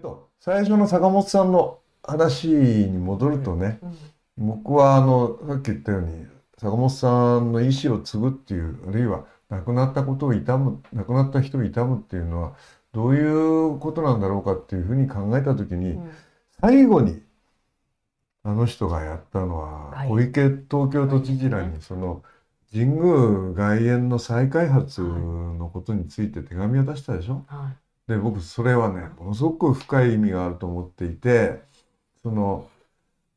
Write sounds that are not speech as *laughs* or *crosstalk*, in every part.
と最初の坂本さんの話に戻るとね、僕はあのさっき言ったように坂本さんの意思を継ぐっていうあるいは亡くなったことを悼む亡くなった人を悼むっていうのはどういうことなんだろうかっていうふうに考えた時に、最後にあの人がやったのは小池東京都知事らにその神宮外苑の再開発のことについて手紙を出したでしょ？で僕それはねものすごく深い意味があると思っていてその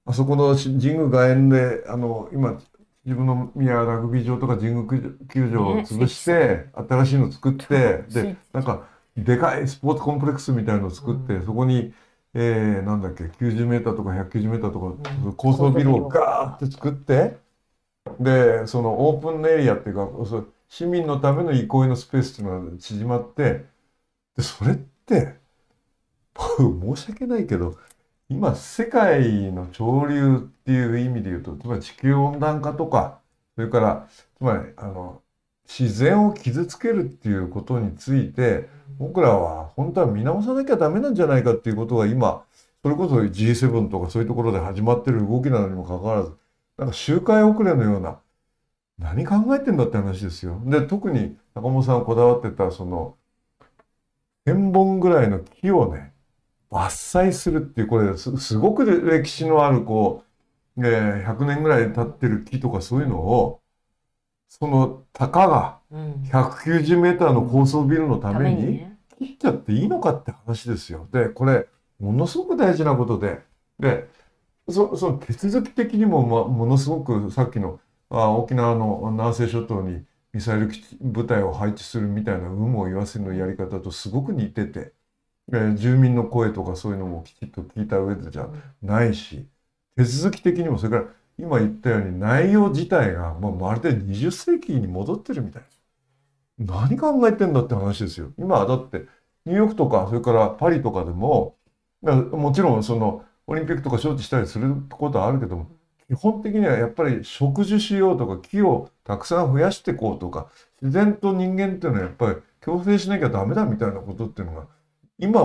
あそこの神宮外苑であの今自分の宮ラグビー場とか神宮球場を潰して、新しいの作ってでなんかでかいスポーツコンプレックスみたいのを作って、そこに、えー、なんだっけ90メーターとか190メーターとか、高層ビルをガーって作ってでそのオープンエリアっていうか市民のための憩いのスペースっていうのが縮まってでそれって僕 *laughs* 申し訳ないけど今世界の潮流っていう意味で言うとつまり地球温暖化とかそれからつまりあの自然を傷つけるっていうことについて僕らは本当は見直さなきゃダメなんじゃないかっていうことが今それこそ G7 とかそういうところで始まってる動きなのにもかかわらずなんか周回遅れのような何考えてんだって話ですよ。で特に坂本さんこだわってたその1,000本ぐらいの木をね伐採するっていうこれすごく歴史のあるこう、えー、100年ぐらい経ってる木とかそういうのをそのたかが190メーターの高層ビルのために切っちゃっていいのかって話ですよ。でこれものすごく大事なことで。でそその手続き的にも、ま、ものすごくさっきのあ沖縄の南西諸島にミサイル部隊を配置するみたいな有無を言わせのやり方とすごく似てて。え住民の声とかそういうのもきちっと聞いた上でじゃないし、手続き的にもそれから今言ったように内容自体が、まあ、まるで20世紀に戻ってるみたい何考えてんだって話ですよ。今はだってニューヨークとかそれからパリとかでももちろんそのオリンピックとか招致したりすることはあるけども基本的にはやっぱり植樹しようとか木をたくさん増やしていこうとか自然と人間っていうのはやっぱり共生しなきゃダメだみたいなことっていうのが今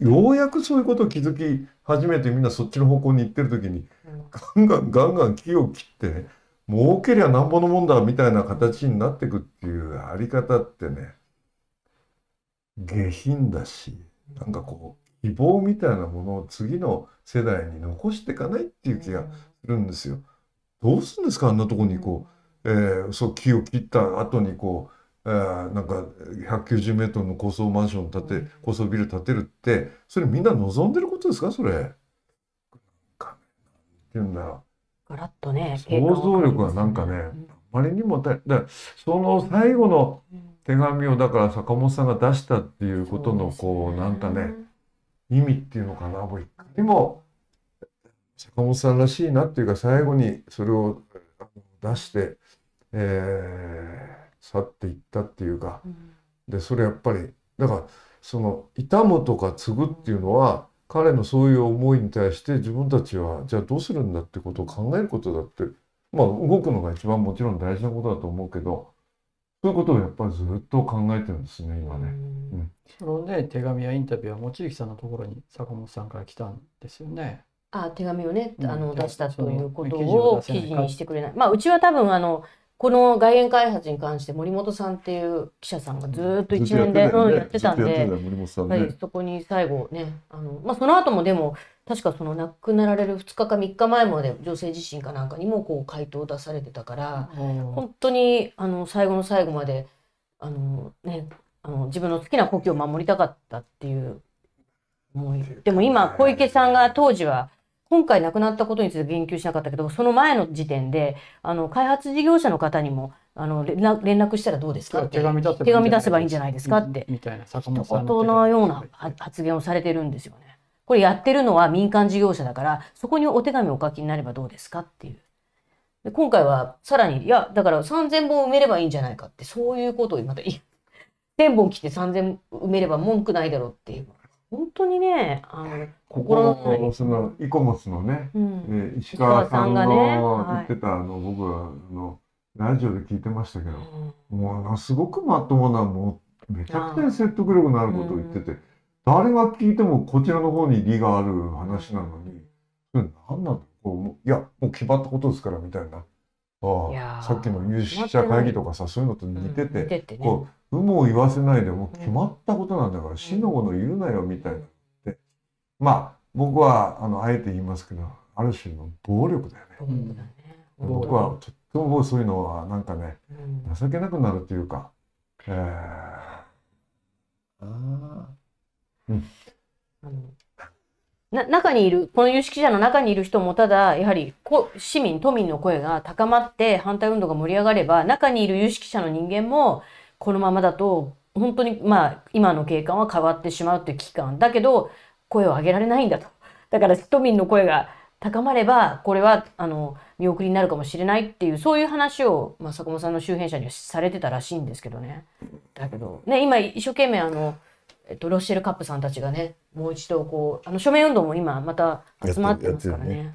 ようやくそういうことを気づき始めてみんなそっちの方向に行ってる時に、ガンガンガンガン木を切ってね儲けりゃなんぼのもんだみたいな形になってくっていうあり方ってね下品だしなんかこう希望みたいなものを次の世代に残していかないっていう気がするんですよ。どうするんですか？あんなとこにこう、えー、そう木を切った後にこうえー、なんか190メートルの高層マンション建て、高層ビル建てるってそれみんな望んでることですか？それ。なんかていうんだガラッとね想像力がなんかね、あまりにもだだその最後の手紙をだから坂本さんが出したっていうことのこうなんかね意味っていうのかなもういかにも坂本さんらしいなっていうか最後にそれを出して、えー、去っていったっていうか、でそれやっぱりだからその痛むとか継ぐっていうのは彼のそういう思いに対して自分たちはじゃあどうするんだってことを考えることだってまあ動くのが一番もちろん大事なことだと思うけどそういうことをやっぱりずっと考えてるんですね今ね。うん、そのね手紙やインタビューは望月さんのところに坂本さんから来たんですよね。あ手紙をね、あの出したということを記事にしてくれない。まあうちは多分あのこの外苑開発に関して森本さんっていう記者さんがずっと一年で、うん、やってたんで、そこに最後ねあの、まあ、その後もでも確かその亡くなられる2日か3日前まで女性自身かなんかにもこう回答を出されてたから、本当にあの最後の最後まであの、ね、あの自分の好きな故郷を守りたかったっていう思い。でも今小池さんが当時は今回亡くなったことについて言及しなかったけど、その前の時点で、あの、開発事業者の方にも、あの、連絡したらどうですか？手紙出せばいいんじゃないですかって。みたいな、坂本さんの。のような発言をされてるんですよね。これやってるのは民間事業者だから、そこにお手紙をお書きになればどうですかっていう。で今回はさらに、いや、だから3000本埋めればいいんじゃないかって、そういうことをまた、1000本来て3000埋めれば文句ないだろうっていう。本当にね、あの、心のそのイコモスのね、うん、え石川さんが言ってた、あの僕はあのラジオで聞いてましたけど、もうすごくまともなもうめちゃくちゃ説得力のあることを言ってて、誰が聞いてもこちらの方に利がある話なのに、それ何なんだこういや、もう決まったことですからみたいな。ああさっきの有識者会議とかさ、そういうのと似てて、ててね、こう、有無を言わせないでもう決まったことなんだから、死のもの言うなよみたいな。で、まあ、僕は、あの、あえて言いますけど、ある種の暴力だよね。うん、僕はとってもそういうのはなんかね、情けなくなるっていうか、えー、ああ、うん。な中にいる、この有識者の中にいる人もただ、やはり市民、都民の声が高まって反対運動が盛り上がれば、中にいる有識者の人間も、このままだと、本当に、まあ、今の景観は変わってしまうという危機感。だけど、声を上げられないんだと。だから、都民の声が高まれば、これは、あの、見送りになるかもしれないっていう、そういう話を、まあ、坂本さんの周辺者にはされてたらしいんですけどね。だけど、ね、今、一生懸命、あの、えっと、ロッシェルカップさんたちがね、もう一度、こう、あの、署名運動も今、また集まってますからね。